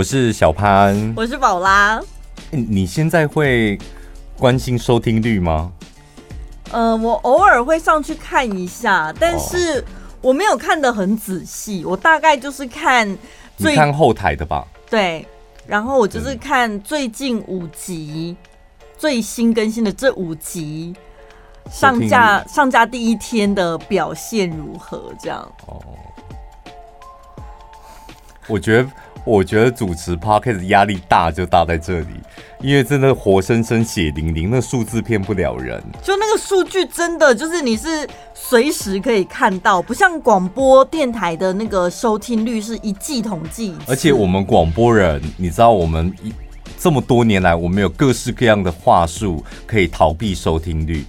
我是小潘，我是宝拉。你现在会关心收听率吗？呃，我偶尔会上去看一下，但是我没有看得很仔细。我大概就是看最，你看后台的吧？对，然后我就是看最近五集，最新更新的这五集上架上架第一天的表现如何？这样。哦，我觉得。我觉得主持 podcast 压力大就大在这里，因为真的活生生血淋淋，那数字骗不了人。就那个数据真的就是你是随时可以看到，不像广播电台的那个收听率是一季统计。而且我们广播人，你知道我们一这么多年来，我们有各式各样的话术可以逃避收听率。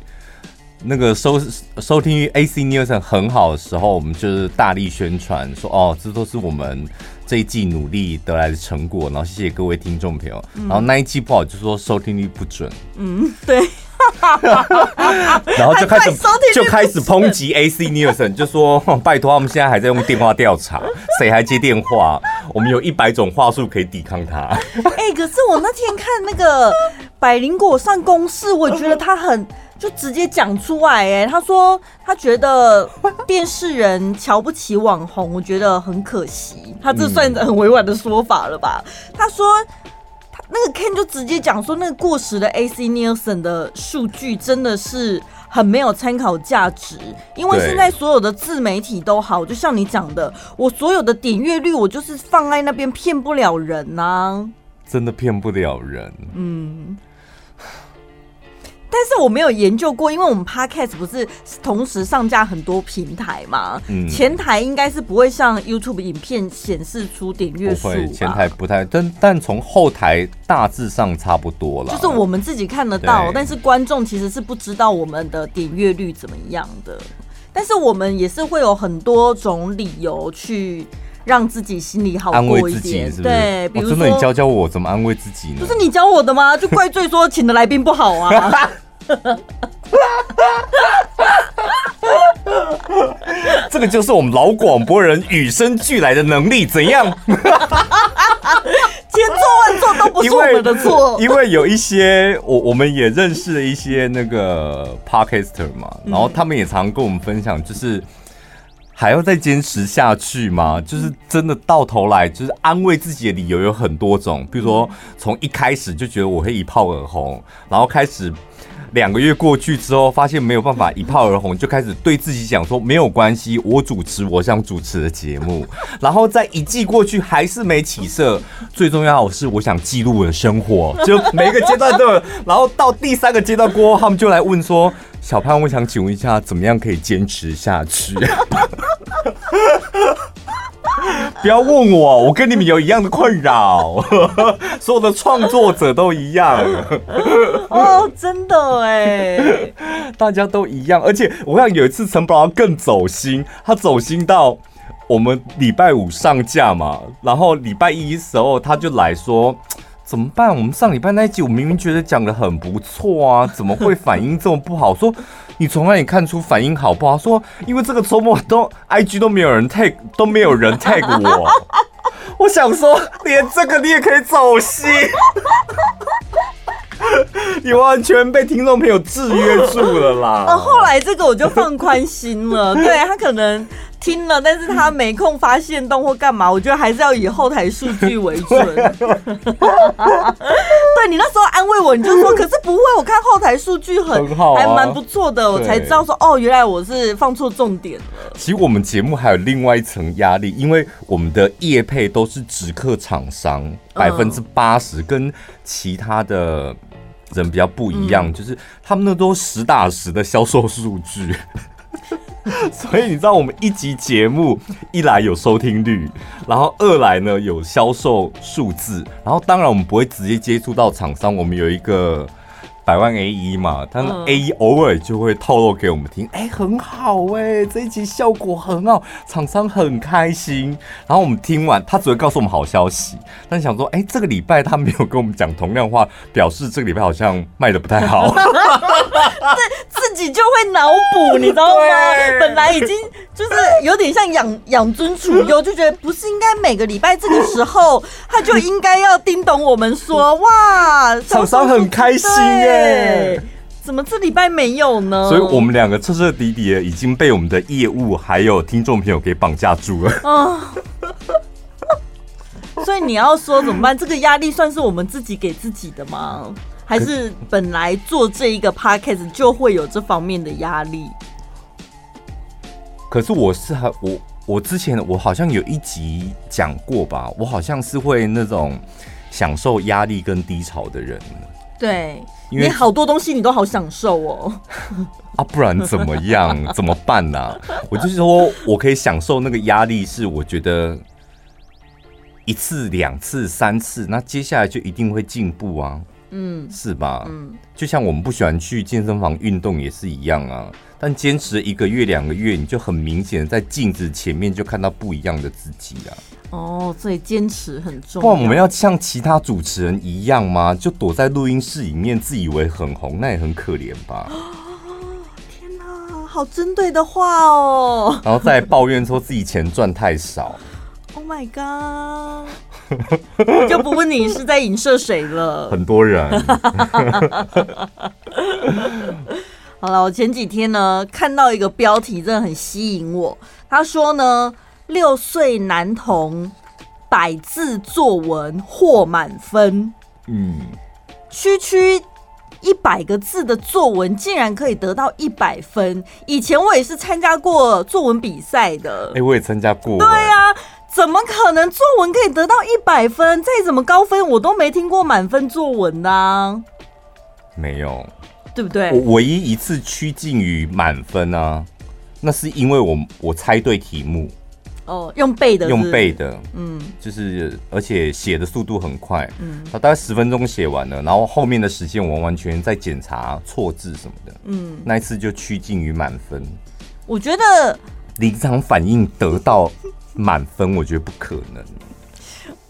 那个收收听率 AC Nielsen 很好的时候，我们就是大力宣传说，哦，这都是我们。这一季努力得来的成果，然后谢谢各位听众朋友。嗯、然后那一季不好，就说收听率不准。嗯，对。然后就开始就开始抨击 AC Nielsen，就说拜托，他们现在还在用电话调查，谁还接电话？我们有一百种话术可以抵抗他。哎、欸，可是我那天看那个百灵果上公视，我觉得他很。就直接讲出来哎，他说他觉得电视人瞧不起网红，我觉得很可惜。他这算很委婉的说法了吧？他说他那个 Ken 就直接讲说，那个过时的 AC Nielsen 的数据真的是很没有参考价值，因为现在所有的自媒体都好，就像你讲的，我所有的点阅率我就是放在那边骗不了人呐，真的骗不了人。嗯。但是我没有研究过，因为我们 Podcast 不是同时上架很多平台嘛，嗯，前台应该是不会像 YouTube 影片显示出点阅数，前台不太，但但从后台大致上差不多了，就是我们自己看得到，但是观众其实是不知道我们的点阅率怎么样的，但是我们也是会有很多种理由去让自己心里好过一点，是是对，比如说、哦、真的，你教教我怎么安慰自己呢？不是你教我的吗？就怪罪说请的来宾不好啊。这个就是我们老广播人与生俱来的能力，怎样？千错万错都不是我们的错，因为有一些我我们也认识了一些那个 Podcaster 嘛，然后他们也常跟我们分享，就是。还要再坚持下去吗？就是真的到头来，就是安慰自己的理由有很多种。比如说，从一开始就觉得我会一炮而红，然后开始两个月过去之后，发现没有办法一炮而红，就开始对自己讲说没有关系，我主持我想主持的节目。然后在一季过去还是没起色，最重要的是我想记录我的生活，就每一个阶段都有。然后到第三个阶段过后，他们就来问说：“小潘，我想请问一下，怎么样可以坚持下去？” 不要问我，我跟你们有一样的困扰，所有的创作者都一样。哦，真的哎，大家都一样。而且我想有一次陈宝更走心，他走心到我们礼拜五上架嘛，然后礼拜一的时候他就来说。怎么办？我们上礼拜那一集，我明明觉得讲得很不错啊，怎么会反应这么不好？说你从哪里看出反应好不好？说因为这个周末都 IG 都没有人 tag，都没有人 tag 我。我想说，连这个你也可以走心，你完全被听众朋友制约住了啦。呃，后来这个我就放宽心了，对他可能。听了，但是他没空发现动或干嘛，我觉得还是要以后台数据为准。对，你那时候安慰我，你就说，可是不会，我看后台数据很，很好啊，还蛮不错的，我才知道说，哦，原来我是放错重点了。其实我们节目还有另外一层压力，因为我们的业配都是直客厂商，百分之八十跟其他的人比较不一样，嗯、就是他们那都实打实的销售数据。所以你知道，我们一集节目一来有收听率，然后二来呢有销售数字，然后当然我们不会直接接触到厂商，我们有一个。百万 A 一嘛，但是 A 一偶尔就会透露给我们听，哎、欸，很好哎、欸，这一集效果很好，厂商很开心。然后我们听完，他只会告诉我们好消息，但想说，哎、欸，这个礼拜他没有跟我们讲同样话，表示这个礼拜好像卖的不太好。自自己就会脑补，你知道吗？本来已经。就是有点像养 养尊处优，就觉得不是应该每个礼拜这个时候，他就应该要叮咚我们说 哇，厂商很开心耶，怎么这礼拜没有呢？所以我们两个彻彻底底的已经被我们的业务还有听众朋友给绑架住了。嗯，所以你要说怎么办？这个压力算是我们自己给自己的吗？还是本来做这一个 podcast 就会有这方面的压力？可是我是还我我之前我好像有一集讲过吧，我好像是会那种享受压力跟低潮的人。对，因为你好多东西你都好享受哦。啊，不然怎么样？怎么办呢、啊？我就是说我可以享受那个压力，是我觉得一次、两次、三次，那接下来就一定会进步啊。嗯，是吧？嗯，就像我们不喜欢去健身房运动也是一样啊。但坚持一个月、两个月，你就很明显在镜子前面就看到不一样的自己啊。哦，所以坚持很重要。不然我们要像其他主持人一样吗？就躲在录音室里面，自以为很红，那也很可怜吧？哦，天哪，好针对的话哦。然后再抱怨说自己钱赚太少。Oh my god！我 就不问你是在影射谁了。很多人。好了，我前几天呢看到一个标题，真的很吸引我。他说呢，六岁男童百字作文获满分。嗯，区区一百个字的作文竟然可以得到一百分。以前我也是参加过作文比赛的。哎、欸，我也参加过。对呀、啊。怎么可能作文可以得到一百分？再怎么高分，我都没听过满分作文的啊。没有，对不对？我唯一一次趋近于满分啊，那是因为我我猜对题目。哦，用背的是是，用背的，嗯，就是而且写的速度很快，嗯，他大概十分钟写完了，然后后面的时间我完全在检查错字什么的，嗯，那一次就趋近于满分。我觉得临场反应得到。满分，我觉得不可能。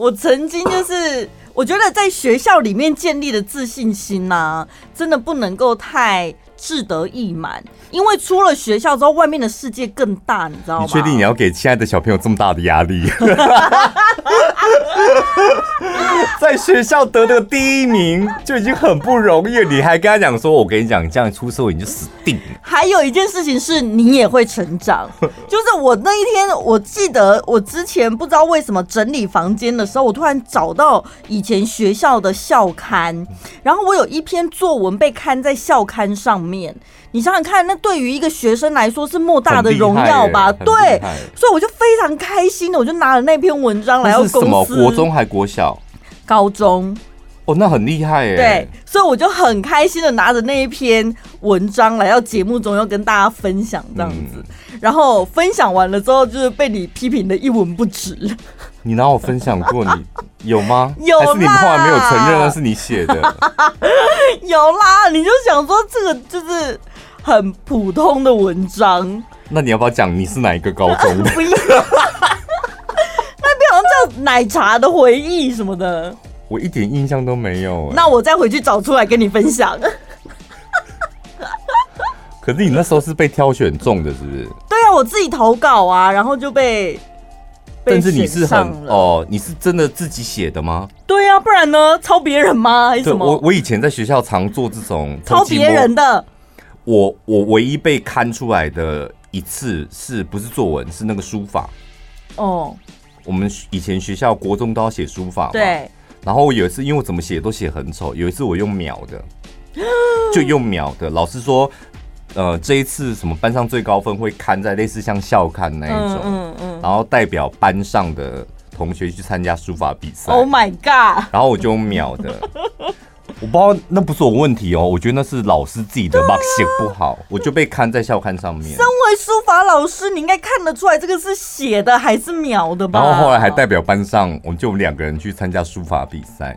我曾经就是，我觉得在学校里面建立的自信心呢、真的不能够太志得意满，因为出了学校之后，外面的世界更大，你知道吗？你确定你要给亲爱的小朋友这么大的压力？在学校得的第一名就已经很不容易，你还跟他讲说：“我跟你讲，你这样出社会你就死定了。”还有一件事情是你也会成长，就是我那一天，我记得我之前不知道为什么整理房间的时候，我突然找到以前学校的校刊，然后我有一篇作文被刊在校刊上面。你想想看，那对于一个学生来说是莫大的荣耀吧？对，所以我就非常开心的，我就拿了那篇文章来到公司。是什么？国中还国小？高中。哦，那很厉害耶。对，所以我就很开心的拿着那一篇文章来到节目中，要跟大家分享这样子。嗯、然后分享完了之后，就是被你批评的一文不值。你拿我分享过？你 有吗？有啦。还是你们后来没有承认那是你写的？有啦，你就想说这个就是。很普通的文章，那你要不要讲你是哪一个高中的？不要，那边好像叫奶茶的回忆什么的，我一点印象都没有。那我再回去找出来跟你分享。可是你那时候是被挑选中的，是不是？对啊，我自己投稿啊，然后就被。被但是你是很哦，你是真的自己写的吗？对啊，不然呢？抄别人吗？还是什么？我我以前在学校常做这种抄别人的。我我唯一被刊出来的一次是不是作文？是那个书法。哦，我们以前学校国中都要写书法嘛。对。然后我有一次，因为我怎么写都写很丑，有一次我用秒的，就用秒的。老师说，呃，这一次什么班上最高分会刊在类似像校刊那一种，嗯嗯，嗯。然后代表班上的同学去参加书法比赛。Oh my god！然后我就用秒的。我不知道那不是我问题哦，我觉得那是老师自己的吧，写不好，我就被刊在校刊上面。身为书法老师，你应该看得出来这个是写的还是描的吧？然后后来还代表班上，我们就两个人去参加书法比赛。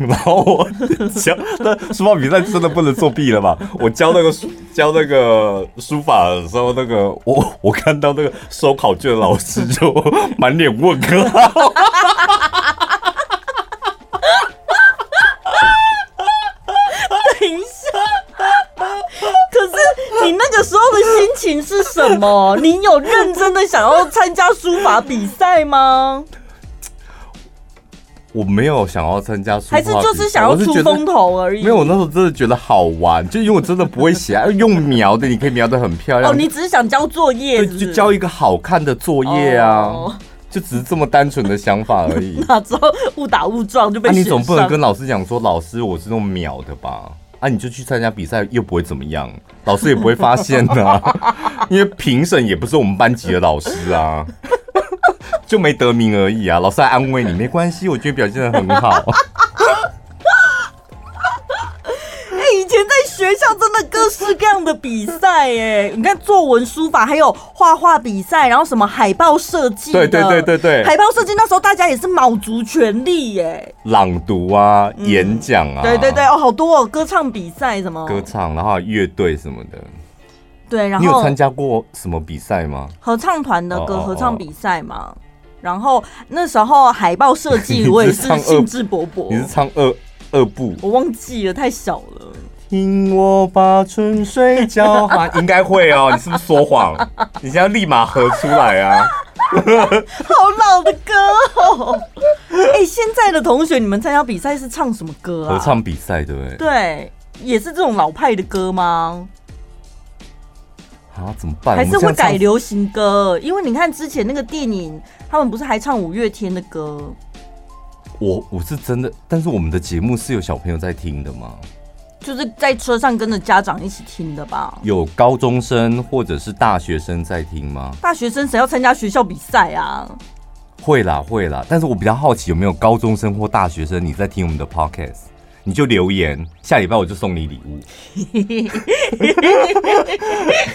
然后我教那书法比赛真的不能作弊了吧？我教那个书教那个书法的时候，那个我我看到那个收考卷的老师就满脸问号。情是什么？你有认真的想要参加书法比赛吗？我没有想要参加书法，还是就是想要出风头而已。没有，我那时候真的觉得好玩，就因为我真的不会写，用描的，你可以描的很漂亮。哦，你只是想交作业是是？就交一个好看的作业啊，哦、就只是这么单纯的想法而已。那之后误打误撞就被。你总不能跟老师讲说，老师我是那种描的吧？啊，你就去参加比赛，又不会怎么样，老师也不会发现的、因为评审也不是我们班级的老师啊。就没得名而已啊！老师还安慰你，没关系，我觉得表现的很好。真的各式各样的比赛，哎，你看作文、书法，还有画画比赛，然后什么海报设计，对对对对对，海报设计那时候大家也是卯足全力，耶。朗读啊，嗯、演讲啊，对对对，哦，好多哦，歌唱比赛什么，歌唱，然后乐队什么的。对，然后你有参加过什么比赛吗？合唱团的歌合唱比赛嘛。Oh, oh, oh. 然后那时候海报设计 我也是兴致勃勃。你是唱二二部？我忘记了，太小了。听我把春水交还，应该会哦。你是不是说谎？你现在立马合出来啊！好老的歌哦。哎，现在的同学，你们参加比赛是唱什么歌啊？合唱比赛对不对？对，也是这种老派的歌吗？啊，怎么办？还是会改流行歌？因为你看之前那个电影，他们不是还唱五月天的歌？我我是真的，但是我们的节目是有小朋友在听的吗？就是在车上跟着家长一起听的吧？有高中生或者是大学生在听吗？大学生谁要参加学校比赛啊？会啦会啦，但是我比较好奇有没有高中生或大学生你在听我们的 podcast。你就留言，下礼拜我就送你礼物。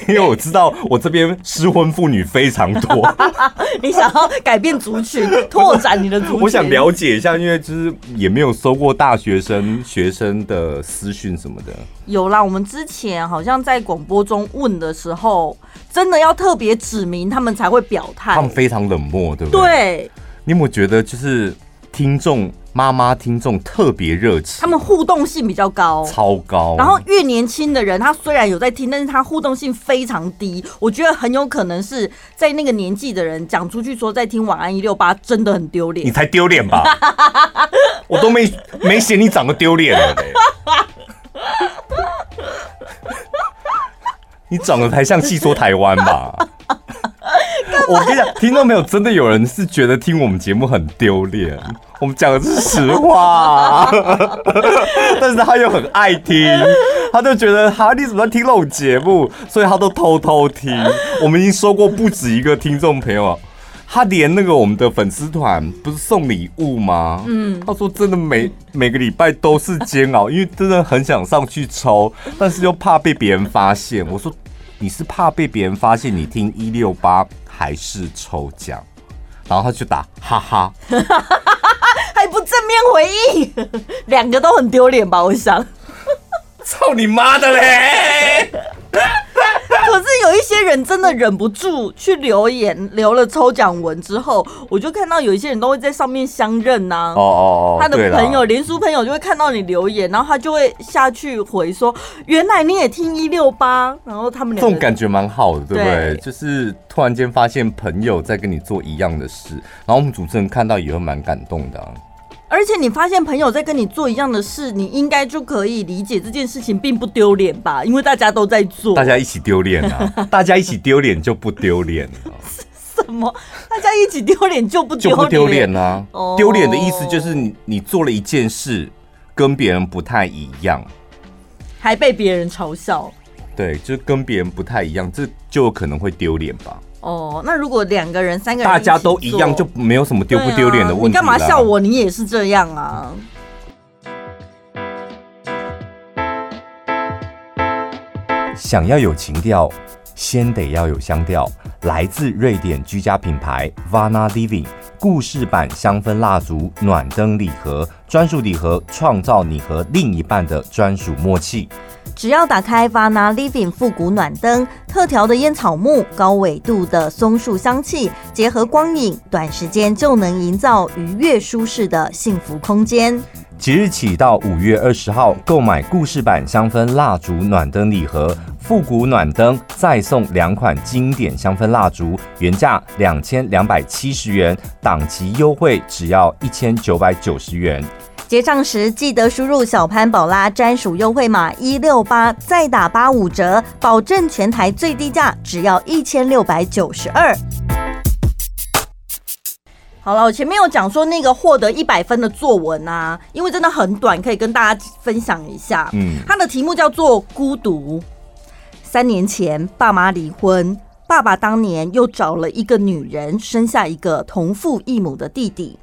因为我知道我这边失婚妇女非常多。你想要改变族群，拓展你的族群？我想了解一下，因为就是也没有收过大学生学生的私讯什么的。有啦，我们之前好像在广播中问的时候，真的要特别指明他们才会表态。他们非常冷漠，对不对？对。你有没有觉得就是听众？妈妈听众特别热情，他们互动性比较高，超高。然后越年轻的人，他虽然有在听，但是他互动性非常低。我觉得很有可能是在那个年纪的人讲出去说在听晚安一六八，真的很丢脸。你才丢脸吧？我都没没嫌你长得丢脸了嘞。你长得才像戏说台湾吧？我跟你讲，听到没有？真的有人是觉得听我们节目很丢脸。我们讲的是实话，但是他又很爱听，他就觉得哈，你怎么在听那种节目？所以他都偷偷听。我们已经说过不止一个听众朋友，他连那个我们的粉丝团不是送礼物吗？嗯，他说真的每每个礼拜都是煎熬，因为真的很想上去抽，但是又怕被别人发现。我说你是怕被别人发现你听一六八还是抽奖？然后他就打哈哈。还不正面回应，两个都很丢脸吧？我想，操你妈的嘞！可是有一些人真的忍不住去留言，留了抽奖文之后，我就看到有一些人都会在上面相认呐、啊。哦哦哦，他的朋友，连书朋友就会看到你留言，然后他就会下去回说：“原来你也听一六八。”然后他们两个这种感觉蛮好的，对不对？对就是突然间发现朋友在跟你做一样的事，然后我们主持人看到也会蛮感动的、啊。而且你发现朋友在跟你做一样的事，你应该就可以理解这件事情并不丢脸吧？因为大家都在做，大家一起丢脸啊！大家一起丢脸就不丢脸了。什么？大家一起丢脸就不丢脸？就不丢脸啊？丢脸的意思就是你你做了一件事跟别人不太一样，还被别人嘲笑。对，就跟别人不太一样，这就有可能会丢脸吧。哦，那如果两个人、三个人，大家都一样，就没有什么丢不丢脸的问题。你干嘛笑我？你也是这样啊。想要有情调，先得要有香调。来自瑞典居家品牌 Vana Living 故事版香氛蜡烛暖灯礼盒，专属礼盒，创造你和另一半的专属默契。只要打开 Vana Living 复古暖灯，特调的烟草木、高纬度的松树香气，结合光影，短时间就能营造愉悦舒适的幸福空间。即日起到五月二十号，购买故事版香氛蜡烛暖灯礼盒，复古暖灯再送两款经典香氛蜡烛，原价两千两百七十元，档期优惠只要一千九百九十元。结账时记得输入小潘宝拉专属优惠码一六八，再打八五折，保证全台最低价只要一千六百九十二。好了，我前面有讲说那个获得一百分的作文啊，因为真的很短，可以跟大家分享一下。嗯，它的题目叫做《孤独》。三年前，爸妈离婚，爸爸当年又找了一个女人，生下一个同父异母的弟弟。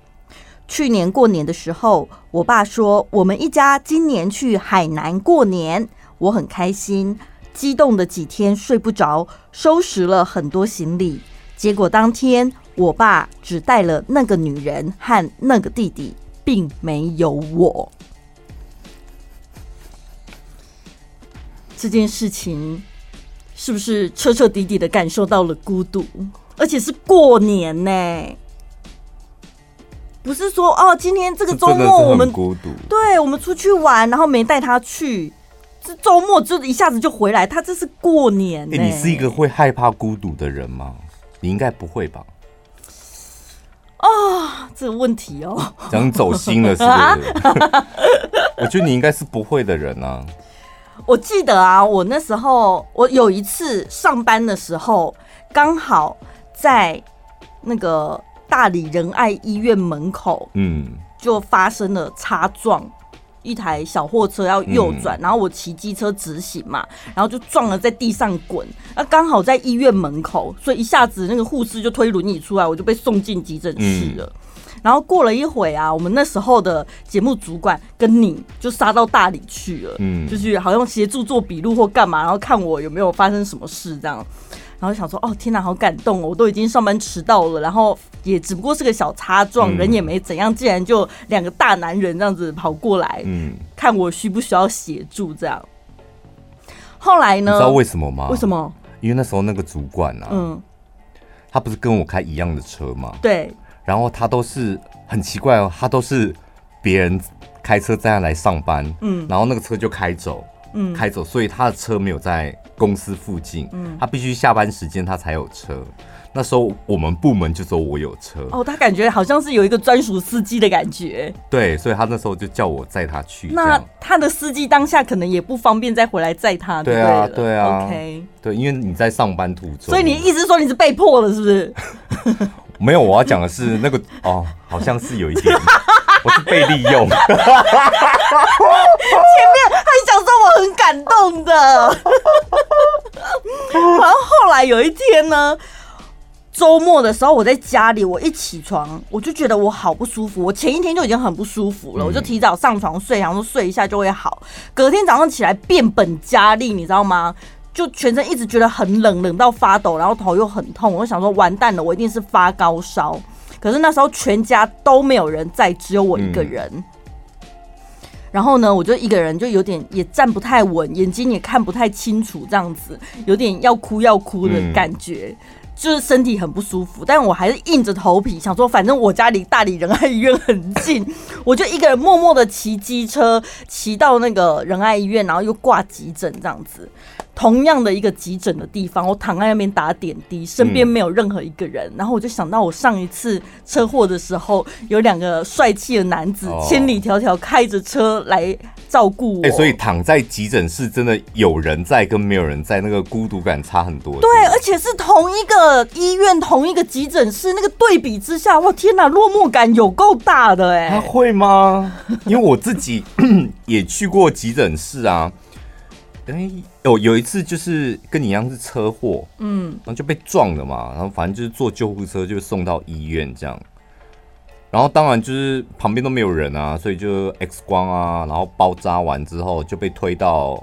去年过年的时候，我爸说我们一家今年去海南过年，我很开心，激动的几天睡不着，收拾了很多行李。结果当天。我爸只带了那个女人和那个弟弟，并没有我。这件事情是不是彻彻底底的感受到了孤独？而且是过年呢？不是说哦，今天这个周末我们孤独，对，我们出去玩，然后没带他去，这周末就一下子就回来。他这是过年你是一个会害怕孤独的人吗？你应该不会吧？啊、哦，这个问题哦，讲走心了是不是？我觉得你应该是不会的人啊。我记得啊，我那时候我有一次上班的时候，刚好在那个大理仁爱医院门口，嗯，就发生了擦撞。一台小货车要右转，然后我骑机车直行嘛，然后就撞了在地上滚。那刚好在医院门口，所以一下子那个护士就推轮椅出来，我就被送进急诊室了。然后过了一会啊，我们那时候的节目主管跟你就杀到大理去了，嗯，就是好像协助做笔录或干嘛，然后看我有没有发生什么事这样。然后想说，哦，天哪，好感动哦！我都已经上班迟到了，然后也只不过是个小擦撞，嗯、人也没怎样，竟然就两个大男人这样子跑过来，嗯，看我需不需要协助这样。后来呢？你知道为什么吗？为什么？因为那时候那个主管啊，嗯，他不是跟我开一样的车吗？对。然后他都是很奇怪哦，他都是别人开车这样来上班，嗯，然后那个车就开走，嗯，开走，所以他的车没有在。公司附近，嗯，他必须下班时间他才有车。那时候我们部门就说我有车哦，他感觉好像是有一个专属司机的感觉。对，所以他那时候就叫我载他去。那他的司机当下可能也不方便再回来载他，对啊，对啊，OK，对，因为你在上班途中，所以你意思说你是被迫的，是不是？没有，我要讲的是那个哦，好像是有一点。我是被利用，前面还想说我很感动的，然后后来有一天呢，周末的时候我在家里，我一起床我就觉得我好不舒服，我前一天就已经很不舒服了，我就提早上床睡，然后睡一下就会好，隔天早上起来变本加厉，你知道吗？就全身一直觉得很冷，冷到发抖，然后头又很痛，我就想说完蛋了，我一定是发高烧。可是那时候全家都没有人在，只有我一个人。嗯、然后呢，我就一个人，就有点也站不太稳，眼睛也看不太清楚，这样子有点要哭要哭的感觉，嗯、就是身体很不舒服。但我还是硬着头皮想说，反正我家离大理仁爱医院很近，我就一个人默默的骑机车骑到那个仁爱医院，然后又挂急诊这样子。同样的一个急诊的地方，我躺在那边打点滴，身边没有任何一个人。嗯、然后我就想到，我上一次车祸的时候，有两个帅气的男子千里迢迢开着车来照顾我。哎、欸，所以躺在急诊室，真的有人在跟没有人在，那个孤独感差很多。对，而且是同一个医院，同一个急诊室，那个对比之下，哇，天哪，落寞感有够大的哎、欸。他会吗？因为我自己 也去过急诊室啊。哎，有有一次就是跟你一样是车祸，嗯，然后就被撞了嘛，然后反正就是坐救护车就送到医院这样，然后当然就是旁边都没有人啊，所以就 X 光啊，然后包扎完之后就被推到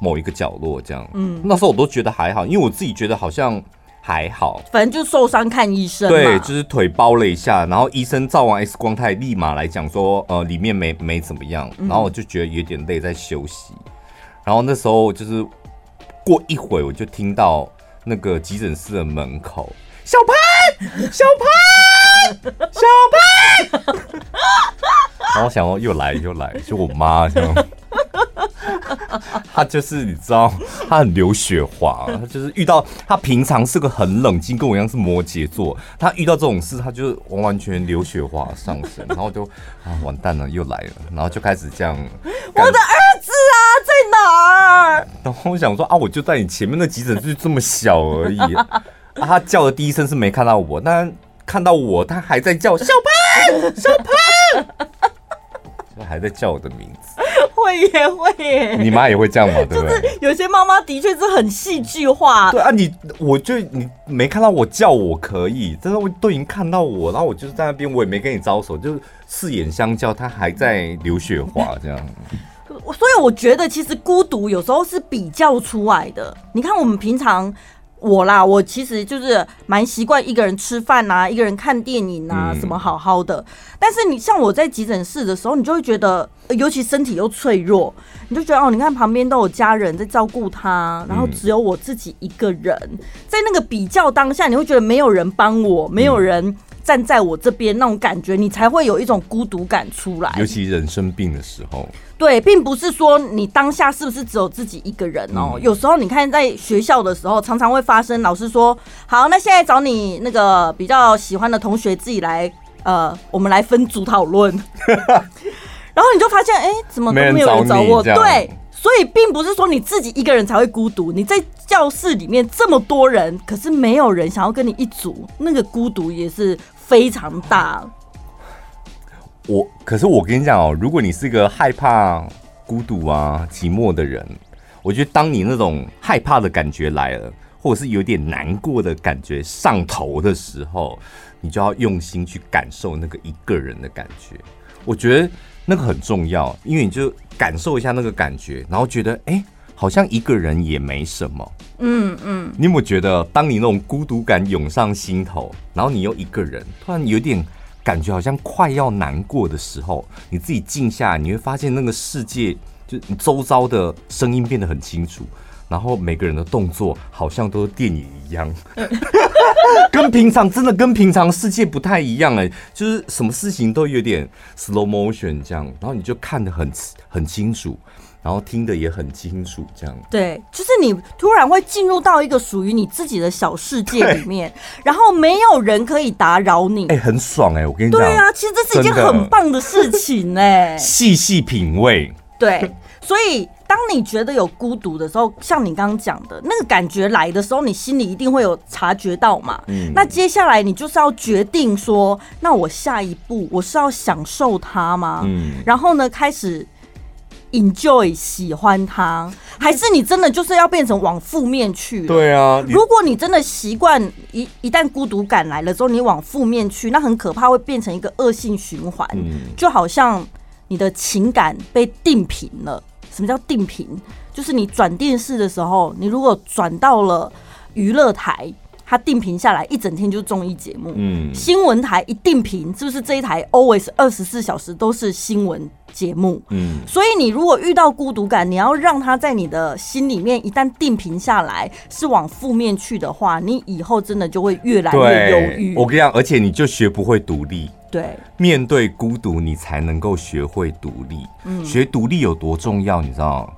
某一个角落这样，嗯，那时候我都觉得还好，因为我自己觉得好像还好，反正就受伤看医生，对，就是腿包了一下，然后医生照完 X 光，他也立马来讲说，呃，里面没没怎么样，然后我就觉得有点累，在休息。然后那时候就是过一会，我就听到那个急诊室的门口，小潘，小潘，小潘。然后我想说又来又来，就我妈这样。他就是你知道，他很刘雪华，他就是遇到他平常是个很冷静，跟我一样是摩羯座，他遇到这种事，他就完完全刘雪华上身，然后就啊完蛋了，又来了，然后就开始这样。我的儿子啊，在哪儿？然后我想说啊，我就在你前面的急诊室这么小而已，啊，他叫的第一声是没看到我，但看到我，他还在叫小潘，小潘。还在叫我的名字，会耶会耶，你妈也会这样吗？对不对？就是有些妈妈的确是很戏剧化。对啊，你我就你没看到我叫我可以，但是我都已经看到我，然后我就是在那边，我也没跟你招手，就是四眼相交，他还在流血花这样。所以我觉得其实孤独有时候是比较出来的。你看我们平常。我啦，我其实就是蛮习惯一个人吃饭啊，一个人看电影啊，什么好好的。但是你像我在急诊室的时候，你就会觉得，尤其身体又脆弱，你就觉得哦，你看旁边都有家人在照顾他，然后只有我自己一个人，在那个比较当下，你会觉得没有人帮我，没有人站在我这边那种感觉，你才会有一种孤独感出来。尤其人生病的时候。对，并不是说你当下是不是只有自己一个人哦。嗯、有时候你看在学校的时候，常常会发生，老师说好，那现在找你那个比较喜欢的同学自己来，呃，我们来分组讨论。然后你就发现，哎，怎么都没有人找我？对，所以并不是说你自己一个人才会孤独。你在教室里面这么多人，可是没有人想要跟你一组，那个孤独也是非常大。我可是我跟你讲哦，如果你是个害怕孤独啊、寂寞的人，我觉得当你那种害怕的感觉来了，或者是有点难过的感觉上头的时候，你就要用心去感受那个一个人的感觉。我觉得那个很重要，因为你就感受一下那个感觉，然后觉得哎，好像一个人也没什么。嗯嗯。你有没有觉得，当你那种孤独感涌上心头，然后你又一个人，突然有点。感觉好像快要难过的时候，你自己静下来，你会发现那个世界，就你周遭的声音变得很清楚，然后每个人的动作好像都是电影一样，跟平常真的跟平常世界不太一样哎，就是什么事情都有点 slow motion 这样，然后你就看得很很清楚。然后听得也很清楚，这样。对，就是你突然会进入到一个属于你自己的小世界里面，然后没有人可以打扰你，哎、欸，很爽哎、欸，我跟你讲，对啊，其实这是一件很棒的事情哎、欸，细细品味，对，所以当你觉得有孤独的时候，像你刚刚讲的那个感觉来的时候，你心里一定会有察觉到嘛，嗯，那接下来你就是要决定说，那我下一步我是要享受它吗？嗯，然后呢，开始。Enjoy 喜欢他，还是你真的就是要变成往负面去？对啊，如果你真的习惯一一旦孤独感来了之后，你往负面去，那很可怕，会变成一个恶性循环。嗯，就好像你的情感被定频了。什么叫定频？就是你转电视的时候，你如果转到了娱乐台。它定频下来一整天就是综艺节目，嗯，新闻台一定频，是不是这一台 always 二十四小时都是新闻节目？嗯，所以你如果遇到孤独感，你要让它在你的心里面一旦定频下来是往负面去的话，你以后真的就会越来越忧郁。我跟你讲，而且你就学不会独立。对，面对孤独，你才能够学会独立。嗯，学独立有多重要，你知道？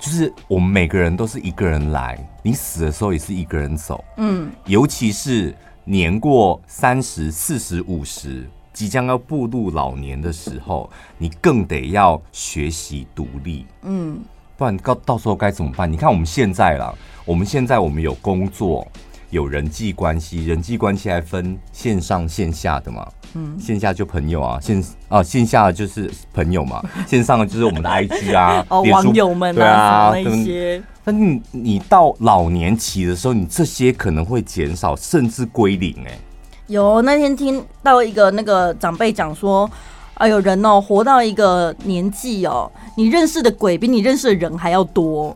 就是我们每个人都是一个人来，你死的时候也是一个人走。嗯，尤其是年过三十、四十、五十，即将要步入老年的时候，你更得要学习独立。嗯，不然到到时候该怎么办？你看我们现在啦，我们现在我们有工作。有人际关系，人际关系还分线上线下的嘛？嗯，线下就朋友啊，线啊线下就是朋友嘛，线上的就是我们的 IG 啊，哦，网友们啊，对啊，那些。但你你到老年期的时候，你这些可能会减少，甚至归零哎。有那天听到一个那个长辈讲说，哎呦人哦，活到一个年纪哦，你认识的鬼比你认识的人还要多。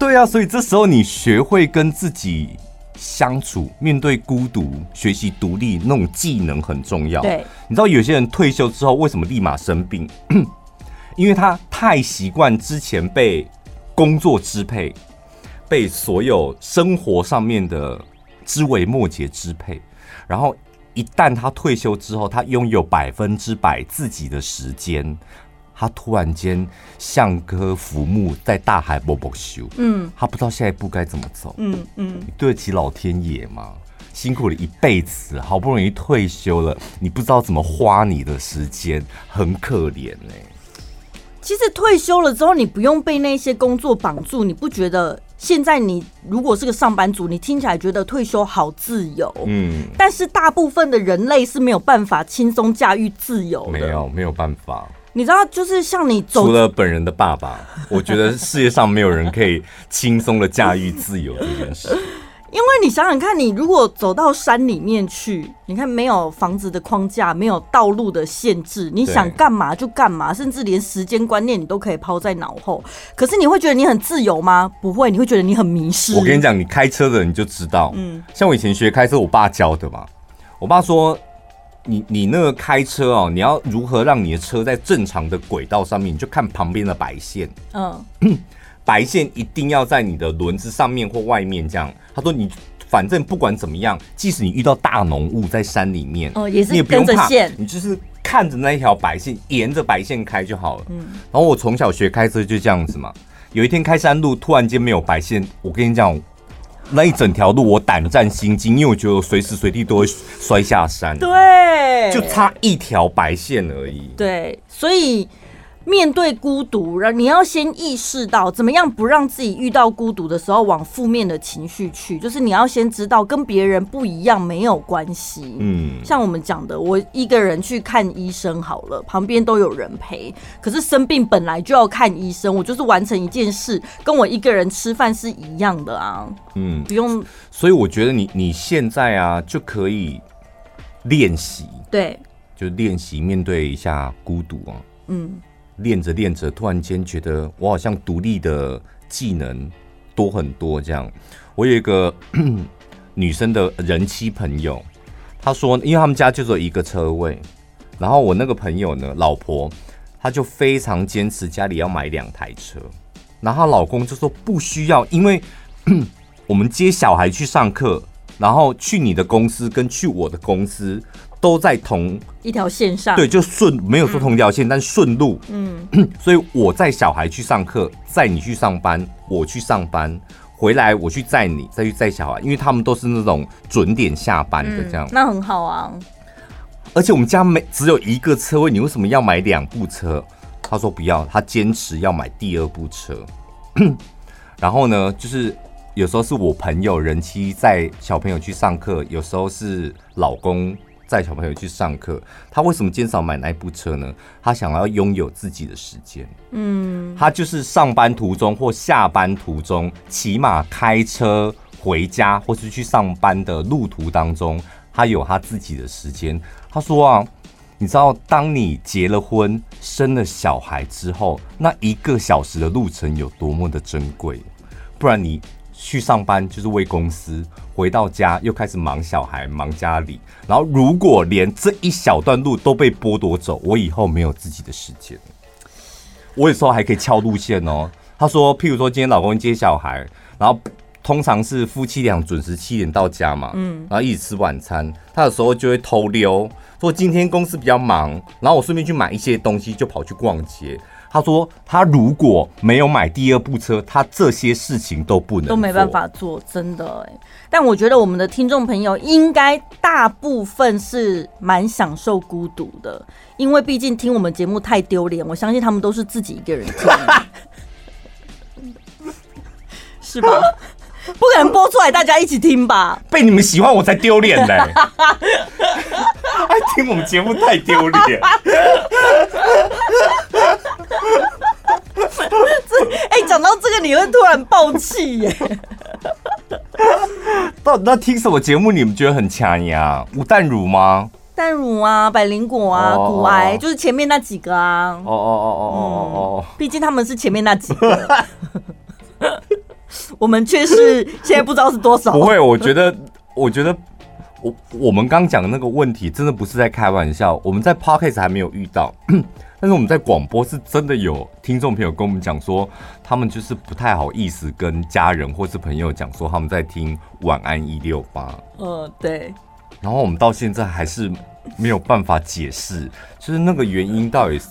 对啊，所以这时候你学会跟自己。相处，面对孤独，学习独立，那种技能很重要。对，你知道有些人退休之后为什么立马生病？因为他太习惯之前被工作支配，被所有生活上面的枝微末节支配，然后一旦他退休之后，他拥有百分之百自己的时间，他突然间像棵浮木在大海默默修，嗯，他不知道下一步该怎么走，嗯嗯，你对得起老天爷吗？辛苦了一辈子，好不容易退休了，你不知道怎么花你的时间，很可怜。其实退休了之后，你不用被那些工作绑住，你不觉得？现在你如果是个上班族，你听起来觉得退休好自由，嗯，但是大部分的人类是没有办法轻松驾驭自由的，没有没有办法。你知道，就是像你走，除了本人的爸爸，我觉得世界上没有人可以轻松的驾驭自由这件事。因为你想想看，你如果走到山里面去，你看没有房子的框架，没有道路的限制，你想干嘛就干嘛，甚至连时间观念你都可以抛在脑后。可是你会觉得你很自由吗？不会，你会觉得你很迷失。我跟你讲，你开车的你就知道，嗯，像我以前学开车，我爸教的嘛。我爸说，你你那个开车哦，你要如何让你的车在正常的轨道上面，你就看旁边的白线，嗯。白线一定要在你的轮子上面或外面，这样。他说你反正不管怎么样，即使你遇到大浓雾在山里面，哦，也是你也不用怕，你就是看着那一条白线，沿着白线开就好了。嗯。然后我从小学开车就这样子嘛。有一天开山路，突然间没有白线，我跟你讲，那一整条路我胆战心惊，因为我觉得我随时随地都会摔下山。对，就差一条白线而已。对，所以。面对孤独，然后你要先意识到怎么样不让自己遇到孤独的时候往负面的情绪去，就是你要先知道跟别人不一样没有关系。嗯，像我们讲的，我一个人去看医生好了，旁边都有人陪。可是生病本来就要看医生，我就是完成一件事，跟我一个人吃饭是一样的啊。嗯，不用。所以我觉得你你现在啊就可以练习，对，就练习面对一下孤独啊。嗯。练着练着，突然间觉得我好像独立的技能多很多。这样，我有一个 女生的人妻朋友，她说，因为他们家就只有一个车位，然后我那个朋友呢，老婆，她就非常坚持家里要买两台车，然后她老公就说不需要，因为 我们接小孩去上课，然后去你的公司跟去我的公司。都在同一条线上，对，就顺没有说同一条线，嗯、但顺路。嗯，所以我载小孩去上课，载你去上班，我去上班，回来我去载你，再去载小孩，因为他们都是那种准点下班的这样。嗯、那很好啊。而且我们家没只有一个车位，你为什么要买两部车？他说不要，他坚持要买第二部车。然后呢，就是有时候是我朋友人妻载小朋友去上课，有时候是老公。带小朋友去上课，他为什么减少买那一部车呢？他想要拥有自己的时间。嗯，他就是上班途中或下班途中，起码开车回家或是去上班的路途当中，他有他自己的时间。他说啊，你知道，当你结了婚、生了小孩之后，那一个小时的路程有多么的珍贵？不然你。去上班就是为公司，回到家又开始忙小孩、忙家里。然后如果连这一小段路都被剥夺走，我以后没有自己的时间。我有时候还可以敲路线哦。他说，譬如说今天老公接小孩，然后通常是夫妻俩准时七点到家嘛，嗯，然后一起吃晚餐。他有时候就会偷溜，说今天公司比较忙，然后我顺便去买一些东西，就跑去逛街。他说：“他如果没有买第二部车，他这些事情都不能都没办法做，真的。但我觉得我们的听众朋友应该大部分是蛮享受孤独的，因为毕竟听我们节目太丢脸，我相信他们都是自己一个人听，是吧？不可能播出来大家一起听吧？被你们喜欢我才丢脸嘞！爱 听我们节目太丢脸。”这 哎，讲到这个，你会突然爆气耶？到底在听什么节目？你们觉得很强呀？吴淡如吗？淡乳啊，百灵果啊，股、oh, 癌，就是前面那几个啊。哦哦哦哦哦哦！毕竟他们是前面那几个，我们却是现在不知道是多少。不会，我觉得，我觉得，我我们刚讲的那个问题，真的不是在开玩笑。我们在 Podcast 还没有遇到。但是我们在广播是真的有听众朋友跟我们讲说，他们就是不太好意思跟家人或是朋友讲说他们在听晚安一六八。嗯，对，然后我们到现在还是没有办法解释，就是那个原因到底是。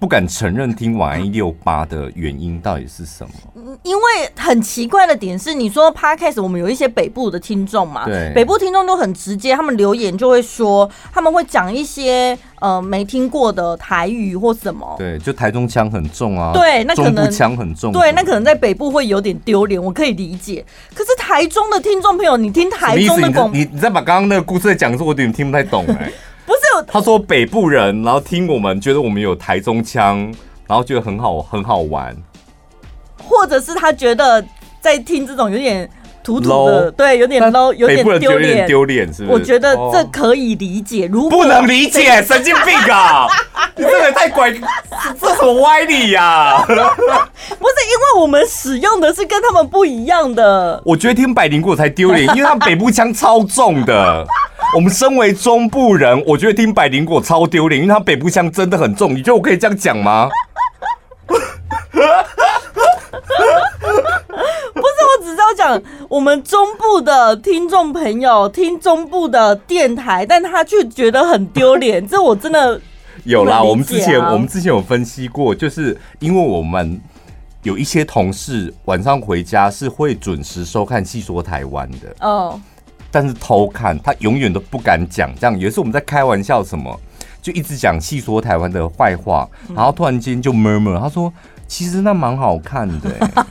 不敢承认听晚安一六八的原因到底是什么？因为很奇怪的点是，你说 Podcast 我们有一些北部的听众嘛，对，北部听众都很直接，他们留言就会说，他们会讲一些呃没听过的台语或什么，对，就台中腔很重啊，对，那可能腔很重，对，那可能在北部会有点丢脸，我可以理解。可是台中的听众朋友，你听台中的广，你你再把刚刚那个故事再讲一次，我有点听不太懂哎、欸。他说北部人，然后听我们觉得我们有台中腔，然后觉得很好很好玩，或者是他觉得在听这种有点土土的，Low? 对，有点 low，有点丢脸，丢脸是不是？我觉得这可以理解。如果不能理解，神经病啊！你这个也太拐，这什么歪理呀、啊？不是，因为我们使用的是跟他们不一样的。我觉得听百灵果才丢脸，因为他们北部腔超重的。我们身为中部人，我觉得听百灵果超丢脸，因为他北部腔真的很重。你觉得我可以这样讲吗？不是，我只是要讲我们中部的听众朋友听中部的电台，但他却觉得很丢脸。这我真的、啊、有啦。我们之前我们之前有分析过，就是因为我们有一些同事晚上回家是会准时收看《戏说台湾》的哦。但是偷看，他永远都不敢讲。这样有一次我们在开玩笑，什么就一直讲细说台湾的坏话，然后突然间就 murmur，他说其实那蛮好看的，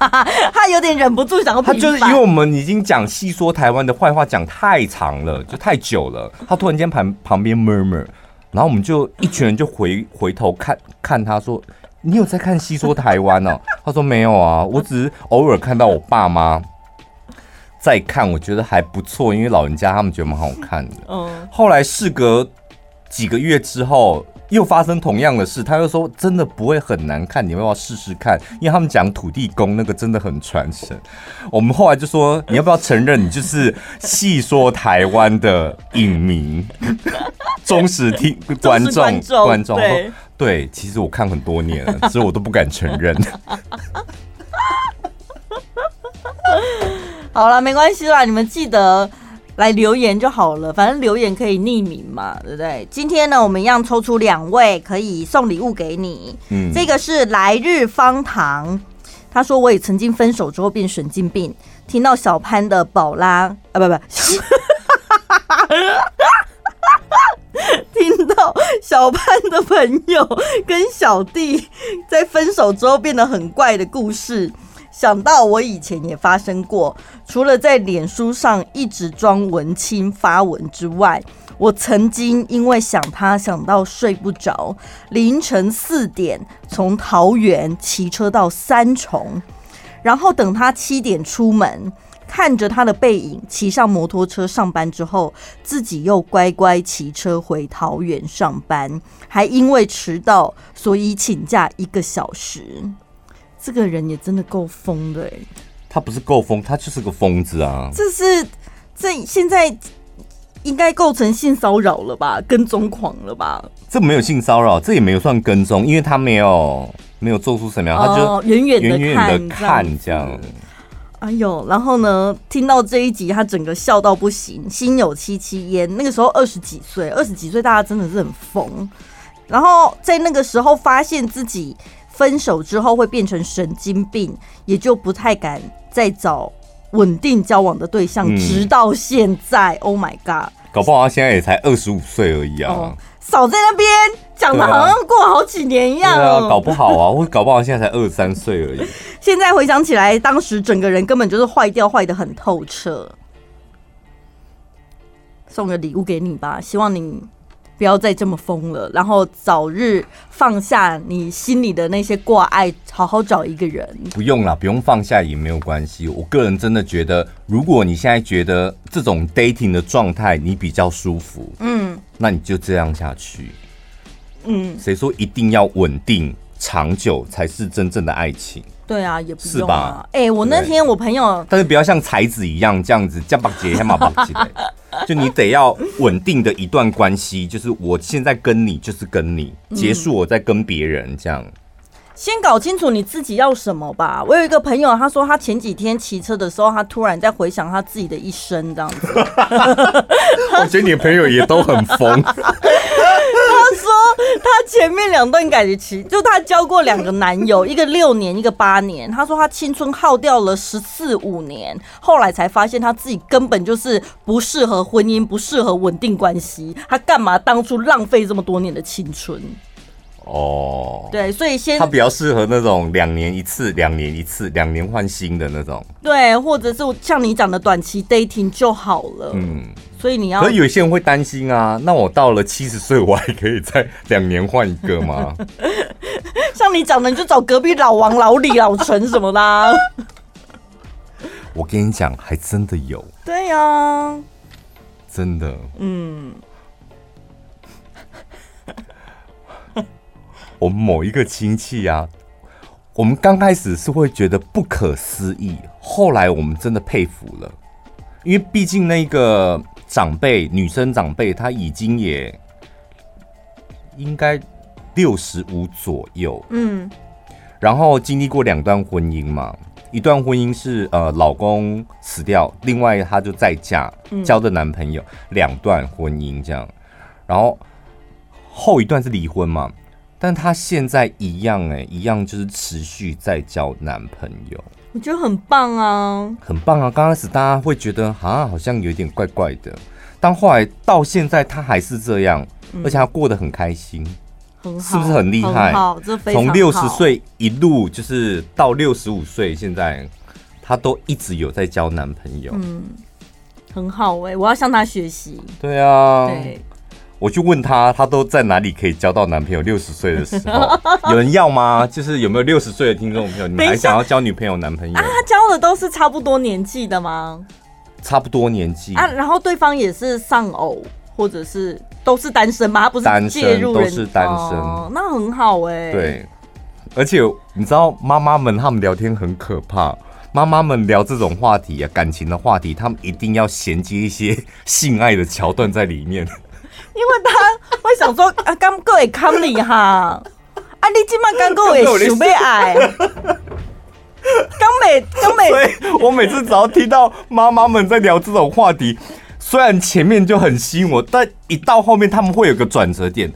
他有点忍不住想要。他就是因为我们已经讲细说台湾的坏话讲太长了，就太久了。他突然间旁旁边 murmur，然后我们就一群人就回回头看看他说：“你有在看细说台湾哦？”他说：“没有啊，我只是偶尔看到我爸妈。”再看，我觉得还不错，因为老人家他们觉得蛮好看的。嗯，后来事隔几个月之后，又发生同样的事，他又说真的不会很难看，你要不要试试看？因为他们讲土地公那个真的很传神。我们后来就说，你要不要承认你就是戏说台湾的影迷、忠实听观众、观众？观众对，对，其实我看很多年了，所以我都不敢承认。好了，没关系啦，你们记得来留言就好了，反正留言可以匿名嘛，对不对？今天呢，我们一样抽出两位可以送礼物给你。嗯，这个是来日方长，他说我也曾经分手之后变神经病，听到小潘的宝拉啊，不不，听到小潘的朋友跟小弟在分手之后变得很怪的故事。想到我以前也发生过，除了在脸书上一直装文青发文之外，我曾经因为想他想到睡不着，凌晨四点从桃园骑车到三重，然后等他七点出门，看着他的背影骑上摩托车上班之后，自己又乖乖骑车回桃园上班，还因为迟到所以请假一个小时。这个人也真的够疯的哎！他不是够疯，他就是个疯子啊！这是这现在应该构成性骚扰了吧？跟踪狂了吧？这没有性骚扰，这也没有算跟踪，因为他没有没有做出什么样，他就远远远远的看这样。哎呦，然后呢，听到这一集，他整个笑到不行，心有戚戚焉。那个时候二十几岁，二十几岁大家真的是很疯。然后在那个时候发现自己。分手之后会变成神经病，也就不太敢再找稳定交往的对象，嗯、直到现在。Oh my god！搞不好他现在也才二十五岁而已啊！哦、少在那边讲的好像过好几年一样。搞不好啊，我搞不好现在才二十三岁而已。现在回想起来，当时整个人根本就是坏掉，坏的很透彻。送个礼物给你吧，希望你。不要再这么疯了，然后早日放下你心里的那些挂碍，好好找一个人。不用啦，不用放下也没有关系。我个人真的觉得，如果你现在觉得这种 dating 的状态你比较舒服，嗯，那你就这样下去。嗯，谁说一定要稳定长久才是真正的爱情？对啊，也不是吧？哎，我那天我朋友，但是不要像才子一样这样子，加把结，结的。就你得要稳定的一段关系，就是我现在跟你就是跟你结束，我再跟别人这样。先搞清楚你自己要什么吧。我有一个朋友，他说他前几天骑车的时候，他突然在回想他自己的一生，这样子。我觉得你的朋友也都很疯。他前面两段感情，就他交过两个男友，一个六年，一个八年。他说他青春耗掉了十四五年，后来才发现他自己根本就是不适合婚姻，不适合稳定关系。他干嘛当初浪费这么多年的青春？哦，oh, 对，所以先他比较适合那种两年一次、两年一次、两年换新的那种，对，或者是像你讲的短期 dating 就好了。嗯，所以你要，可是有些人会担心啊，那我到了七十岁，我还可以再两年换一个吗？像你讲的，你就找隔壁老王、老李、老陈什么啦。我跟你讲，还真的有。对呀、啊，真的。嗯。我们某一个亲戚啊，我们刚开始是会觉得不可思议，后来我们真的佩服了，因为毕竟那个长辈，女生长辈，她已经也应该六十五左右，嗯，然后经历过两段婚姻嘛，一段婚姻是呃老公死掉，另外她就再嫁，交的男朋友，两段婚姻这样，然后后一段是离婚嘛。但她现在一样哎、欸，一样就是持续在交男朋友，我觉得很棒啊，很棒啊！刚开始大家会觉得啊，好像有点怪怪的，但后来到现在她还是这样，嗯、而且她过得很开心，很好，是不是很厉害？好，这非常。从六十岁一路就是到六十五岁，现在她都一直有在交男朋友，嗯，很好哎、欸，我要向他学习。对啊，对。我去问他，他都在哪里可以交到男朋友？六十岁的时候 有人要吗？就是有没有六十岁的听众朋友，你们还想要交女朋友、男朋友？啊，他交的都是差不多年纪的吗？差不多年纪啊，然后对方也是丧偶，或者是都是单身吗？他不是介入人，单身，都是单身，哦，那很好哎，欸。对，而且你知道妈妈们他们聊天很可怕，妈妈们聊这种话题啊，感情的话题，他们一定要衔接一些 性爱的桥段在里面。因为他会想说 啊，刚哥会看你哈，啊，你今晚刚哥会想要爱，刚美刚美，所以我每次只要听到妈妈们在聊这种话题，虽然前面就很吸引我，但一到后面他们会有个转折点。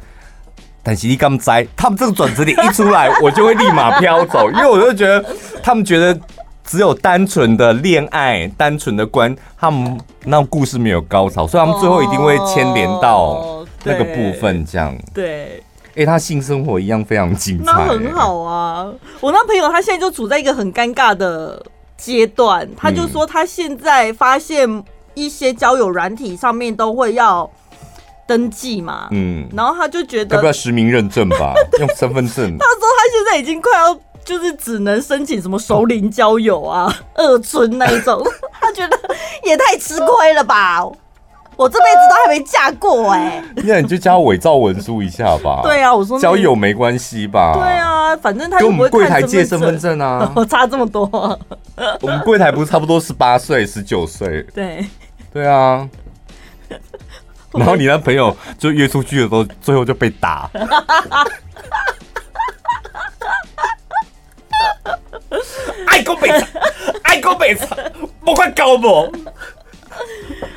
但是你刚在，他们这个转折点一出来，我就会立马飘走，因为我就觉得他们觉得。只有单纯的恋爱，单纯的关，他们那故事没有高潮，所以他们最后一定会牵连到那个部分，这样。对，哎、欸，他性生活一样非常精彩，那很好啊。我那朋友他现在就处在一个很尴尬的阶段，他就说他现在发现一些交友软体上面都会要登记嘛，嗯，然后他就觉得要不要实名认证吧，用身份证。他说他现在已经快要。就是只能申请什么熟龄交友啊、二村那一种，他觉得也太吃亏了吧！我这辈子都还没嫁过哎、欸，那你就加伪造文书一下吧。对啊，我说交友没关系吧？对啊，反正他跟我们柜台借身份证啊，我差这么多。我们柜台不是差不多十八岁、十九岁？对，对啊。然后你那朋友就约出去的时候，最后就被打。爱国北茶，爱国北茶，不快搞不？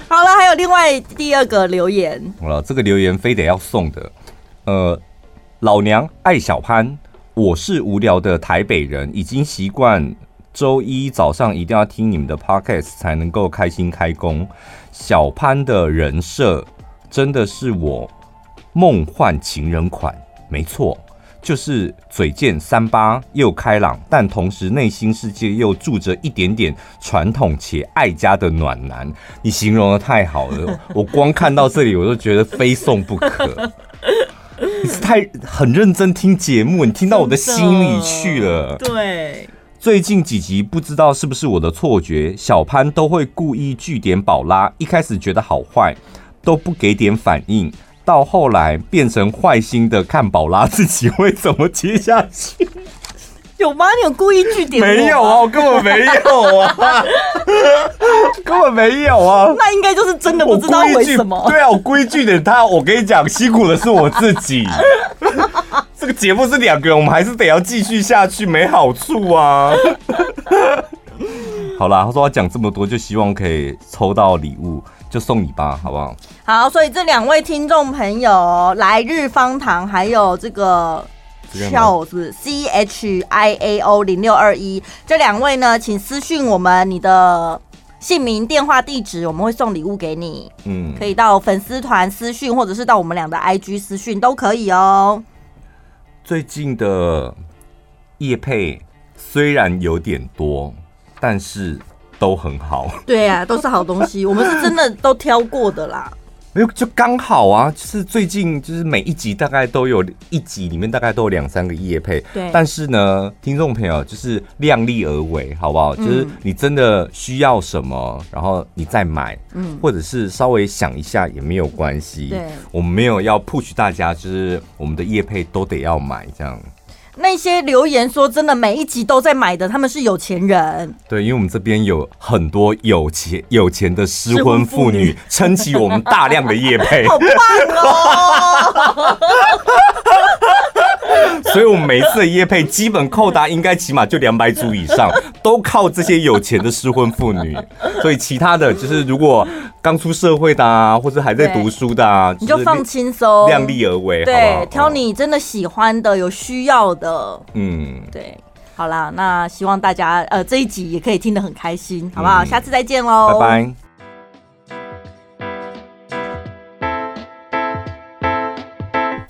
好了，还有另外第二个留言。好了，这个留言非得要送的。呃，老娘爱小潘，我是无聊的台北人，已经习惯周一早上一定要听你们的 podcast 才能够开心开工。小潘的人设真的是我梦幻情人款，没错。就是嘴贱三八又开朗，但同时内心世界又住着一点点传统且爱家的暖男。你形容的太好了，我光看到这里我都觉得非送不可。你是太很认真听节目，你听到我的心里去了。对，最近几集不知道是不是我的错觉，小潘都会故意句点宝拉，一开始觉得好坏，都不给点反应。到后来变成坏心的，看宝拉自己会怎么接下去？有吗？你有故意句点？没有啊，我根本没有啊，根本没有啊。那应该就是真的不知道为什么。对啊，我故意句点他。我跟你讲，辛苦的是我自己。这 这个节目是两个人，我们还是得要继续下去，没好处啊。好啦，他说他讲这么多，就希望可以抽到礼物，就送你吧，好不好？好，所以这两位听众朋友，来日方长，还有这个俏是 C H I A O 零六二一，这两位呢，请私讯我们你的姓名、电话、地址，我们会送礼物给你。嗯，可以到粉丝团私讯，或者是到我们俩的 I G 私讯都可以哦。最近的叶配虽然有点多。但是都很好，对呀、啊，都是好东西。我们是真的都挑过的啦，没有就刚好啊。就是最近就是每一集大概都有一集里面大概都有两三个业配，对。但是呢，听众朋友就是量力而为，好不好？就是你真的需要什么，然后你再买，嗯，或者是稍微想一下也没有关系。对，我们没有要 push 大家，就是我们的业配都得要买这样。那些留言说真的每一集都在买的，他们是有钱人。对，因为我们这边有很多有钱有钱的 失婚妇女，撑起我们大量的业配。好棒哦！所以，我们每一次的夜配基本扣打应该起码就两百组以上，都靠这些有钱的失婚妇女。所以，其他的就是如果刚出社会的啊，或者还在读书的啊，你就放轻松，量力而为，对，挑你真的喜欢的、有需要的。嗯，对，好啦，那希望大家呃这一集也可以听得很开心，好不好？嗯、下次再见喽，拜拜。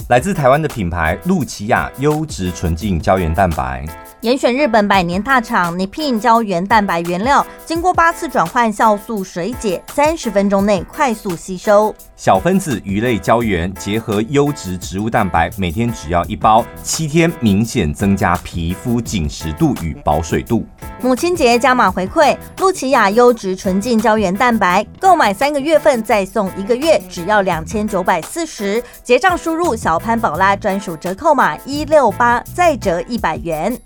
来自台湾的品牌露琪亚优质纯净胶原蛋白。严选日本百年大厂 Nipin 胶原蛋白原料，经过八次转换酵素水解，三十分钟内快速吸收。小分子鱼类胶原结合优质植物蛋白，每天只要一包，七天明显增加皮肤紧实度与保水度。母亲节加码回馈，露琪亚优质纯净胶原蛋白，购买三个月份再送一个月，只要两千九百四十。结账输入小潘宝拉专属折扣码一六八，再折一百元。